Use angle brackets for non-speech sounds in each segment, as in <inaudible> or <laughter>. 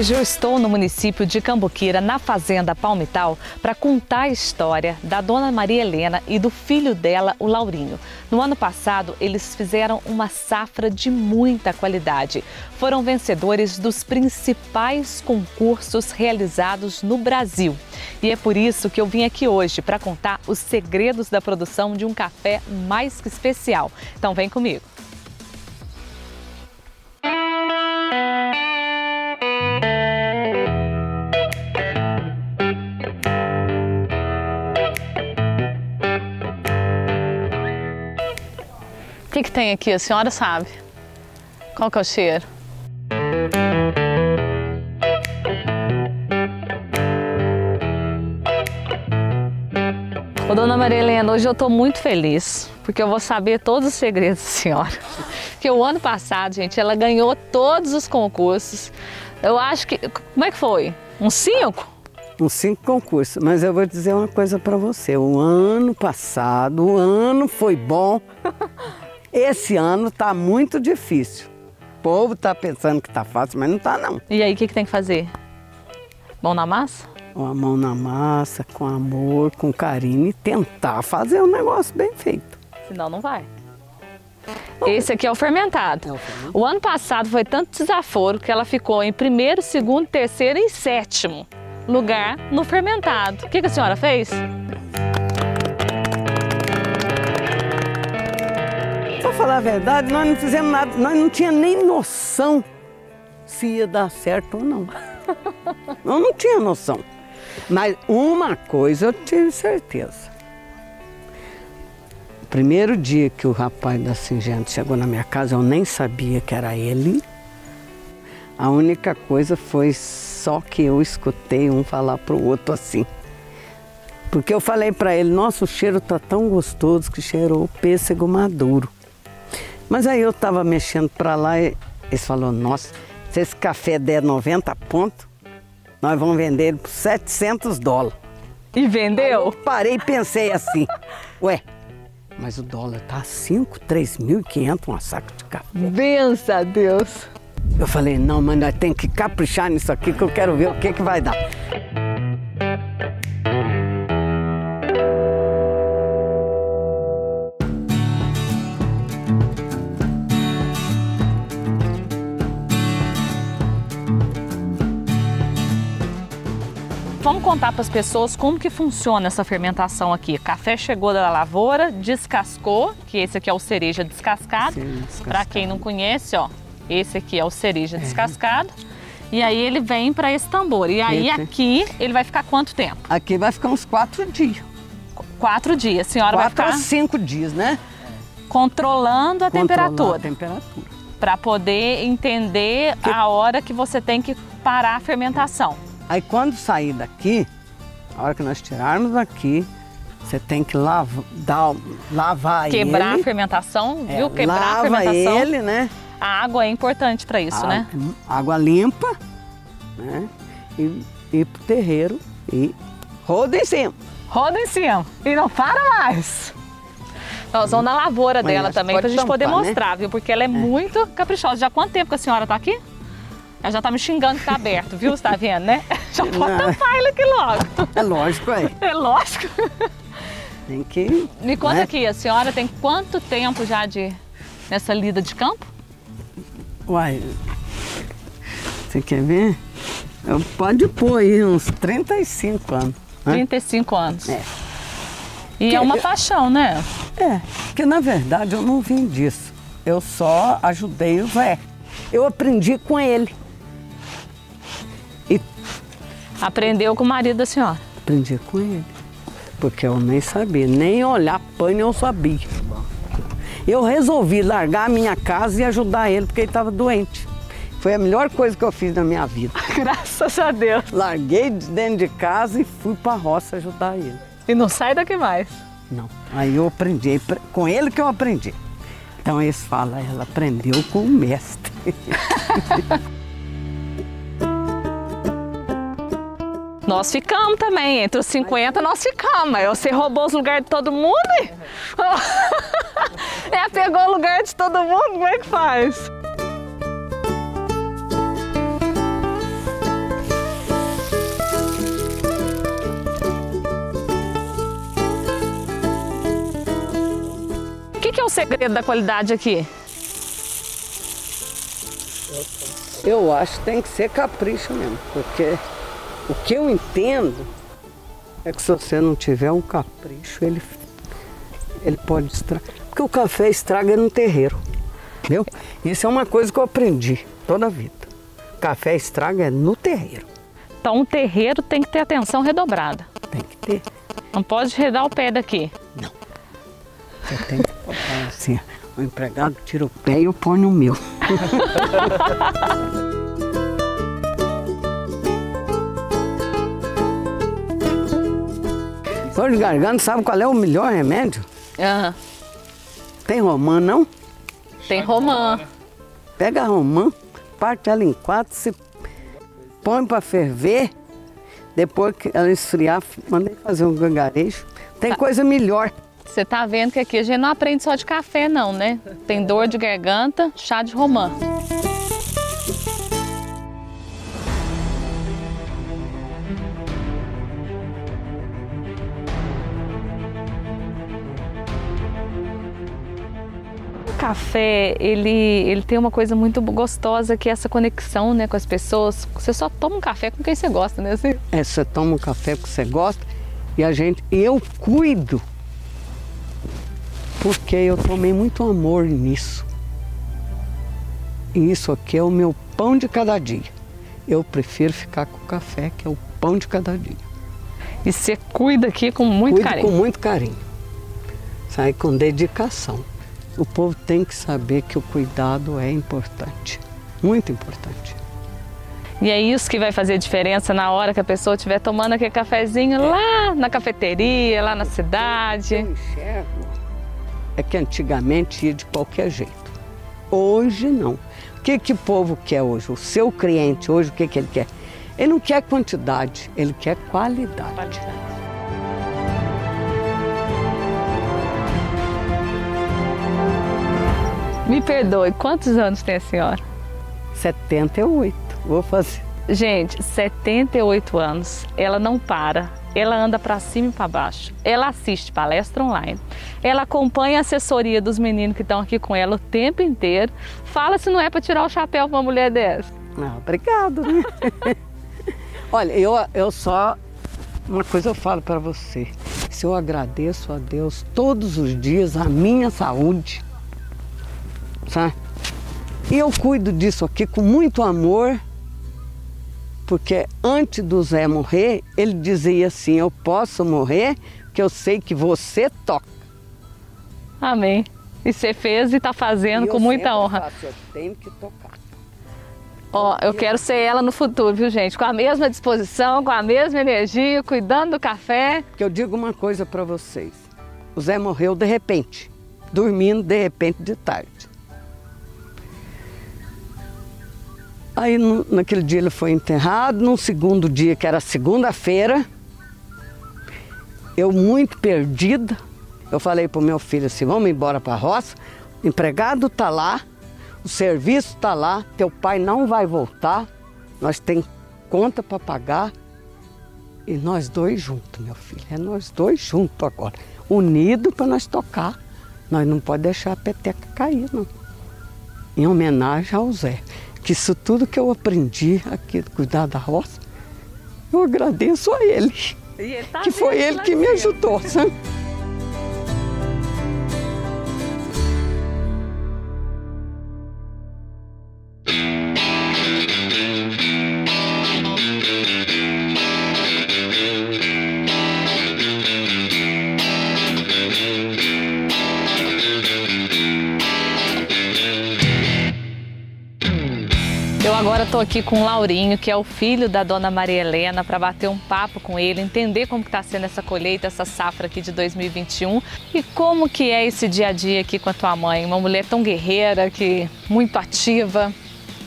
Hoje eu estou no município de Cambuquira, na fazenda Palmital, para contar a história da dona Maria Helena e do filho dela, o Laurinho. No ano passado, eles fizeram uma safra de muita qualidade. Foram vencedores dos principais concursos realizados no Brasil. E é por isso que eu vim aqui hoje para contar os segredos da produção de um café mais que especial. Então vem comigo. Que, que tem aqui? A senhora sabe. Qual que é o cheiro? Ô, dona Maria Helena, hoje eu estou muito feliz, porque eu vou saber todos os segredos da senhora. <laughs> Porque o ano passado, gente, ela ganhou todos os concursos. Eu acho que... Como é que foi? Uns cinco? Uns cinco concursos. Mas eu vou dizer uma coisa para você. O ano passado, o ano foi bom. <laughs> Esse ano está muito difícil. O povo está pensando que está fácil, mas não está não. E aí, o que, que tem que fazer? Mão na massa? Com a mão na massa, com amor, com carinho e tentar fazer um negócio bem feito. Senão não vai. Esse aqui é o fermentado. É o fermentado. O ano passado foi tanto desaforo que ela ficou em primeiro, segundo, terceiro e sétimo lugar no fermentado. O que, que a senhora fez? Falar a verdade, nós não fizemos nada, nós não tínhamos nem noção se ia dar certo ou não. <laughs> Eu não tinha noção. Mas uma coisa eu tive certeza. O primeiro dia que o rapaz da Singenta chegou na minha casa, eu nem sabia que era ele. A única coisa foi só que eu escutei um falar pro outro assim. Porque eu falei para ele, nossa, o cheiro tá tão gostoso que cheirou pêssego maduro. Mas aí eu estava mexendo para lá e eles falaram, nossa, se esse café der 90 pontos, nós vamos vender ele por 700 dólares. E vendeu? Eu parei e pensei assim, <laughs> ué, mas o dólar tá 5, 3.500 uma saco de café. Bença a Deus. Eu falei, não, mas nós temos que caprichar nisso aqui que eu quero ver o que, que vai dar. Vamos contar para as pessoas como que funciona essa fermentação aqui. Café chegou da lavoura, descascou, que esse aqui é o cereja descascado. Para quem não conhece, ó, esse aqui é o cereja descascado. E aí ele vem para esse tambor. E aí Esse. aqui ele vai ficar quanto tempo? Aqui vai ficar uns quatro dias. Quatro dias. A senhora Quatro vai ficar cinco dias, né? controlando a Controlar temperatura A temperatura. para poder entender a hora que você tem que parar a fermentação. Aí quando sair daqui, a hora que nós tirarmos daqui, você tem que lavar, dar, lavar Quebrar ele. a fermentação, É, viu? Quebrar a lava fermentação. ele, né? A água é importante para isso, A- né? Água limpa, né? E ir pro terreiro e roda em cima. Roda em cima e não para mais. Nós vamos na lavoura Mas dela também pra pode gente poder tampar, né? mostrar, viu? Porque ela é, muito caprichosa. Já há quanto tempo que a senhora tá aqui? Ela já tá me xingando que tá aberto, viu? Você tá vendo, né? Já pode tampar ele aqui logo. É lógico, aí. É lógico. Tem que. Me conta né? aqui, a senhora tem quanto tempo já de nessa lida de campo? Uai, você quer ver? Eu pode pôr aí uns 35 anos. né? 35 anos. É. E Que- é uma paixão, né? É, porque na verdade eu não vim disso. Eu só ajudei o Zé. Eu aprendi com ele. E Aprendeu com o marido da senhora. aprendi com ele. Porque eu nem sabia, nem olhar pano eu sabia. Eu resolvi largar a minha casa e ajudar ele porque ele estava doente. Foi a melhor coisa que eu fiz na minha vida. <laughs> Graças a Deus. Larguei de dentro de casa e fui para a roça ajudar ele. E não sai daqui mais. Não. Aí eu aprendi, pre- com ele que eu aprendi. Então eles falam, ela aprendeu com o mestre. <laughs> Nós ficamos também, entre os 50 nós ficamos. Mas você roubou os lugares de todo mundo? E... <laughs> é, pegou o lugar de todo mundo, como é que faz? que é o segredo da qualidade aqui? Eu acho que tem que ser capricho mesmo, porque o que eu entendo é que se você não tiver um capricho, ele, ele pode estragar. Porque o café estraga no terreiro, entendeu? Isso é uma coisa que eu aprendi toda a vida. Café estraga é no terreiro. Então o terreiro tem que ter atenção redobrada. Tem que ter. Não pode redar o pé daqui. Não. Você tem que botar assim, o empregado tira o pé e eu ponho no meu. <laughs> Dor de garganta, sabe qual é o melhor remédio? Aham. Tem romã, não? Tem romã. Pega a romã, parte ela em quatro, se põe para ferver. Depois que ela esfriar, mandei fazer um gangarejo. Tem coisa melhor. Você tá vendo que aqui a gente não aprende só de café, não, né? Tem dor de garganta, chá de romã. Café, ele, ele tem uma coisa muito gostosa que é essa conexão né, com as pessoas. Você só toma um café com quem você gosta, né? Assim? É, você toma um café que você gosta e a gente, eu cuido porque eu tomei muito amor nisso. E isso aqui é o meu pão de cada dia. Eu prefiro ficar com o café, que é o pão de cada dia. E você cuida aqui com muito Cuido carinho. com muito carinho. Sai com dedicação. O povo tem que saber que o cuidado é importante. Muito importante. E é isso que vai fazer diferença na hora que a pessoa estiver tomando aquele cafezinho lá na cafeteria, lá na cidade. Eu enxergo é que antigamente ia de qualquer jeito. Hoje não. O que, que o povo quer hoje? O seu cliente hoje, o que, que ele quer? Ele não quer quantidade, ele quer qualidade. Me perdoe, quantos anos tem a senhora? 78. Vou fazer. Gente, 78 anos. Ela não para. Ela anda para cima e para baixo. Ela assiste palestra online. Ela acompanha a assessoria dos meninos que estão aqui com ela o tempo inteiro. Fala se não é para tirar o chapéu para uma mulher dessa. Ah, obrigado, né? <laughs> Olha, eu, eu só. Uma coisa eu falo para você. Se eu agradeço a Deus todos os dias a minha saúde, sabe? E eu cuido disso aqui com muito amor, porque antes do Zé morrer, ele dizia assim: Eu posso morrer, porque eu sei que você toca. Amém. E você fez e está fazendo E com muita honra. faço, eu tenho que tocar. Ó, eu quero ser ela no futuro, viu, gente? Com a mesma disposição, com a mesma energia, cuidando do café. Porque eu digo uma coisa para vocês: o Zé morreu de repente, dormindo de repente de tarde. Aí no- naquele dia ele foi enterrado, no segundo dia, que era segunda-feira, eu muito perdida, eu falei pro meu filho assim, vamos embora para a roça, o empregado tá lá, o serviço tá lá, teu pai não vai voltar, nós tem conta para pagar, e nós dois juntos, meu filho. É nós dois juntos agora. Unidos para nós tocar. Nós não podemos deixar a peteca cair, não. Em homenagem ao Zé. Que isso tudo que eu aprendi aqui, cuidar da roça, eu agradeço a ele. que foi ele que me ajudou, sabe? <laughs> estou aqui com o Laurinho, que é o filho da dona Maria Helena, para bater um papo com ele, entender como está sendo essa colheita, essa safra aqui de 2021 e como que é esse dia a dia aqui com a tua mãe, uma mulher tão guerreira, que muito ativa.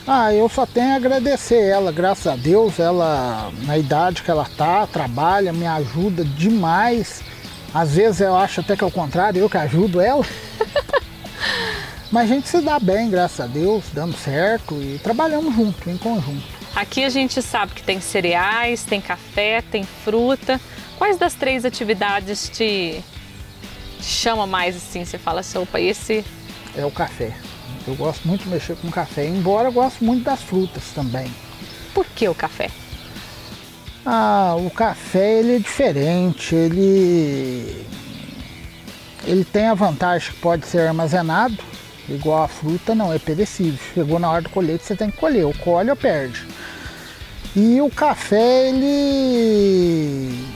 Ah, eu só tenho a agradecer ela, graças a Deus, ela na idade que ela tá, trabalha, me ajuda demais. Às vezes eu acho até que é o contrário, eu que ajudo ela. Mas a gente se dá bem, graças a Deus, dando certo e trabalhamos junto, em conjunto. Aqui a gente sabe que tem cereais, tem café, tem fruta. Quais das três atividades te, te chama mais assim? Você fala assim, opa, esse... É o café. Eu gosto muito de mexer com café, embora eu gosto muito das frutas também. Por que o café? Ah, o café ele é diferente, ele ele tem a vantagem que pode ser armazenado, igual a fruta não é perecível. Chegou na hora do colheita, você tem que colher, ou colhe ou perde. E o café, ele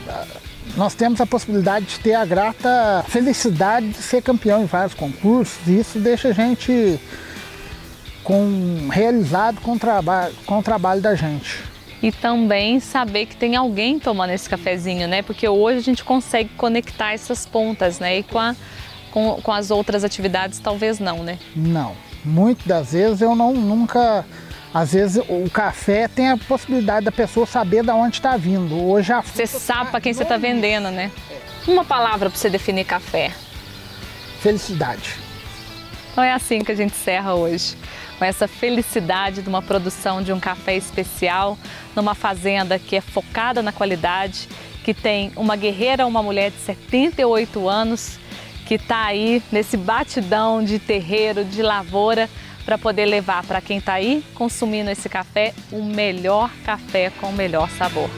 nós temos a possibilidade de ter a grata felicidade de ser campeão em vários concursos, e isso deixa a gente com, realizado com o, traba com o trabalho da gente e também saber que tem alguém tomando esse cafezinho, né? Porque hoje a gente consegue conectar essas pontas, né? E com, a, com, com as outras atividades talvez não, né? Não. Muitas das vezes eu não nunca. Às vezes o café tem a possibilidade da pessoa saber de onde está vindo. Hoje a Você sabe tá para quem você está vendendo, né? Uma palavra para você definir café. Felicidade. Então é assim que a gente encerra hoje com essa felicidade de uma produção de um café especial numa fazenda que é focada na qualidade, que tem uma guerreira, uma mulher de 78 anos, que está aí nesse batidão de terreiro, de lavoura, para poder levar para quem está aí consumindo esse café o melhor café com o melhor sabor.